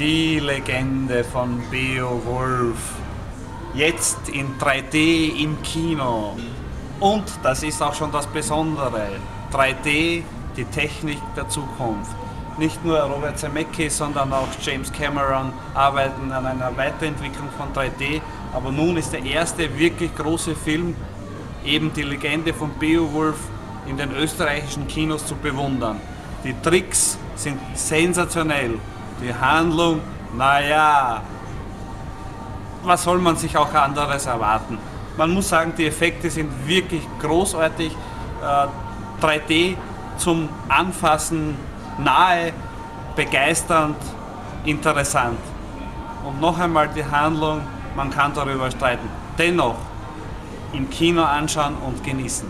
Die Legende von Beowulf. Jetzt in 3D im Kino. Und das ist auch schon das Besondere. 3D, die Technik der Zukunft. Nicht nur Robert Zemeckis, sondern auch James Cameron arbeiten an einer Weiterentwicklung von 3D. Aber nun ist der erste wirklich große Film, eben die Legende von Beowulf, in den österreichischen Kinos zu bewundern. Die Tricks sind sensationell. Die Handlung, naja, was soll man sich auch anderes erwarten? Man muss sagen, die Effekte sind wirklich großartig. 3D äh, zum Anfassen nahe, begeisternd, interessant. Und noch einmal die Handlung, man kann darüber streiten. Dennoch im Kino anschauen und genießen.